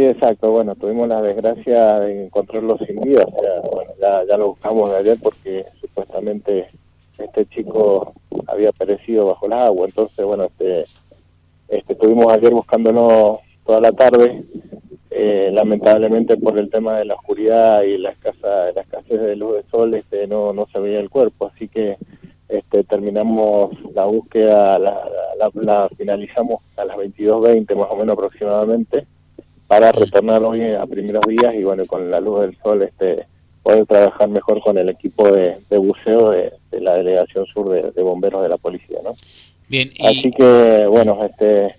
sí, exacto. Bueno, tuvimos la desgracia de encontrarlo sin vida. O sea, bueno, ya, lo buscamos de ayer porque supuestamente este chico había perecido bajo el agua. Entonces, bueno, este, este, estuvimos ayer buscándolo toda la tarde. Eh, lamentablemente por el tema de la oscuridad y la escasa la escasez de luz de sol este no no se veía el cuerpo así que este terminamos la búsqueda la, la, finalizamos a las 22:20 más o menos aproximadamente para retornar hoy a primeros días y bueno con la luz del sol este poder trabajar mejor con el equipo de, buceo de, la delegación sur de, bomberos de la policía no bien así que bueno este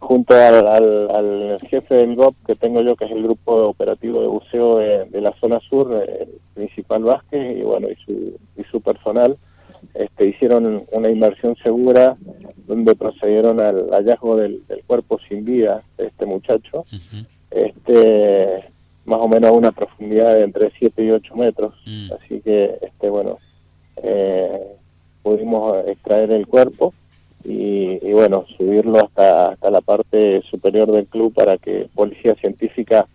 junto al, jefe del GOP que tengo yo, que es el grupo operativo de buceo de, la zona sur, el principal Vázquez, y bueno, y su, y su personal, este, hicieron una inversión segura donde procedieron al hallazgo del, cuerpo sin vida de este muchacho, este más o menos a una profundidad de entre 7 y 8 metros, mm. así que este bueno eh, pudimos extraer el cuerpo y, bueno, subirlo hasta, hasta la parte superior del club para que policía científica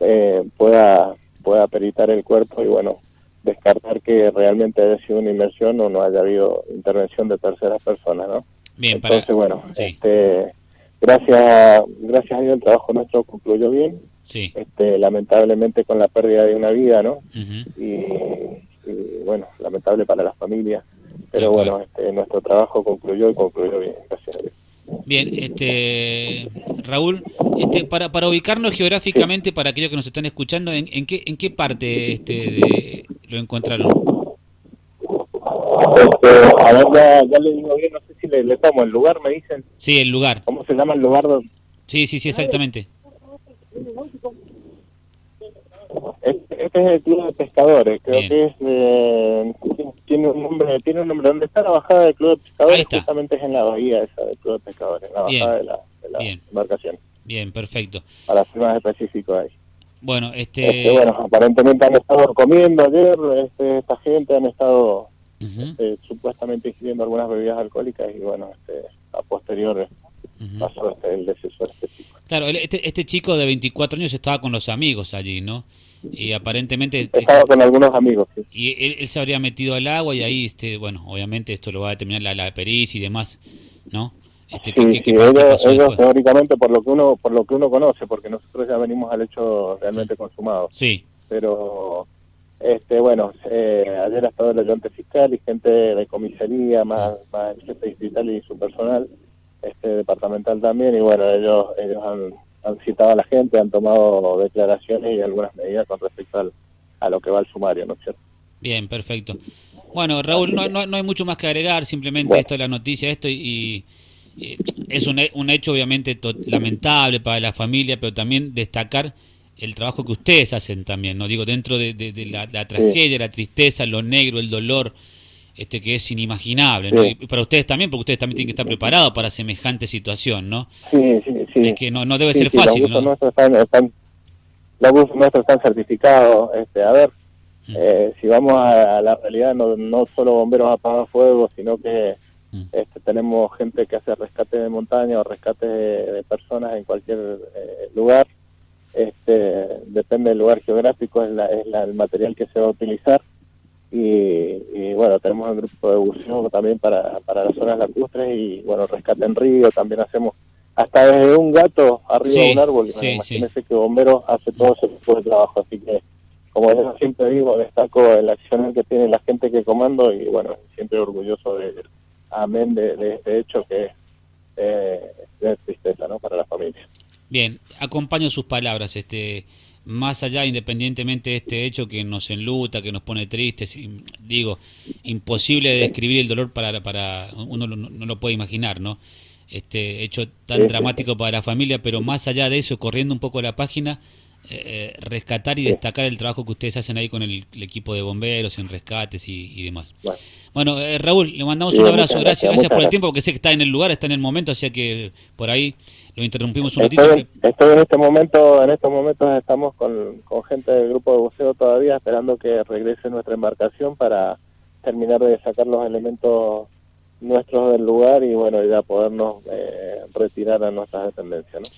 eh, pueda, pueda peritar el cuerpo y bueno, descartar que realmente haya sido una inmersión o no haya habido intervención de terceras personas, ¿no? Bien, Entonces, bueno, este, gracias, gracias a Dios el trabajo nuestro concluyó bien. Sí. Este, lamentablemente con la pérdida de una vida, ¿no? y, bueno, lamentable para las familias pero bueno, este, nuestro trabajo concluyó y concluyó bien, gracias a Dios. Bien, este, Raúl, este, para, para ubicarnos geográficamente, para aquellos que nos están escuchando, ¿en, en, qué, en qué parte este, de, lo encontraron? Este, a ver, ya, le digo bien, no sé le, le, tomo el lugar, me dicen. Sí, el lugar. ¿Cómo se llama el lugar? Sí, sí, sí, exactamente. Este, es el club de pescadores, creo que es eh, tiene un nombre, tiene un nombre donde está la bajada del club de pescadores, justamente es en la bahía esa del club de pescadores, en la bajada de la, de la embarcación. Bien, perfecto. Para ser más específico ahí. Bueno, este... este... bueno, aparentemente han estado comiendo ayer, este, esta gente han estado este, supuestamente ingiriendo algunas bebidas alcohólicas y bueno, este, a posterior pasó este, el deceso de este chico. Claro, este, este chico de 24 años estaba con los amigos allí, ¿no? y aparentemente estaba con algunos amigos y él, se habría metido al agua y ahí este bueno obviamente esto lo va a determinar la, la pericia y demás no este, sí, ellos, teóricamente por lo que uno por lo que uno conoce porque nosotros ya venimos al hecho realmente consumado sí. pero este bueno eh, ayer ha estado el ayudante fiscal y gente de comisaría más, más el jefe distrital y su personal este departamental también y bueno ellos ellos han han citado a la gente, han tomado declaraciones y algunas medidas con respecto a lo que va al sumario, ¿no es cierto? Bien, perfecto. Bueno, Raúl, no, no, hay mucho más que agregar, simplemente esto es la noticia, esto y, es un, un, hecho obviamente lamentable para la familia, pero también destacar el trabajo que ustedes hacen también, no digo dentro de, la, tragedia, la tristeza, lo negro, el dolor, este que es inimaginable, ¿no? y para ustedes también, porque ustedes también tienen que estar preparados para semejante situación, ¿no? Sí, sí, sí. Es que no, no debe ser fácil, los ¿no? Nuestros están, están, los buses nuestros están certificados, este, a ver, mm. eh, si vamos a, la realidad, no, no solo bomberos apagan fuego, sino que mm. este, tenemos gente que hace rescate de montaña o rescate de, personas en cualquier eh, lugar, este, depende del lugar geográfico, es, la, es la, el material que se va a utilizar y, bueno, tenemos un grupo de buceo también para, para las zonas lacustres y bueno, rescate en río, también hacemos hasta desde un gato arriba de un árbol, sí, imagínense que bombero hace todo ese tipo de trabajo, así que como yo siempre digo, destaco el accionar que tiene la gente que comando y bueno, siempre orgulloso de, amén de, de este hecho que es eh, de tristeza ¿no? para la familia. Bien, acompaño sus palabras, este más allá, independientemente de este hecho que nos enluta, que nos pone tristes, digo, imposible de describir el dolor para, para uno no, lo puede imaginar, ¿no? Este hecho tan dramático para la familia, pero más allá de eso, corriendo un poco la página, eh, eh, rescatar y destacar el trabajo que ustedes hacen ahí con el, equipo de bomberos en rescates y, demás. Bueno, eh, Raúl, le mandamos un abrazo, gracias, gracias, por el tiempo, porque sé que está en el lugar, está en el momento, sea que por ahí lo interrumpimos un ratito. Estoy, en este momento, en estos momentos estamos con, gente del grupo de buceo todavía esperando que regrese nuestra embarcación para terminar de sacar los elementos nuestros del lugar y bueno, ya podernos retirar a nuestras dependencias, ¿no?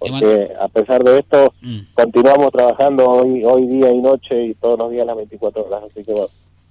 Porque a pesar de esto, mm. continuamos trabajando hoy, hoy día y noche y todos los días las 24 horas, así que bueno.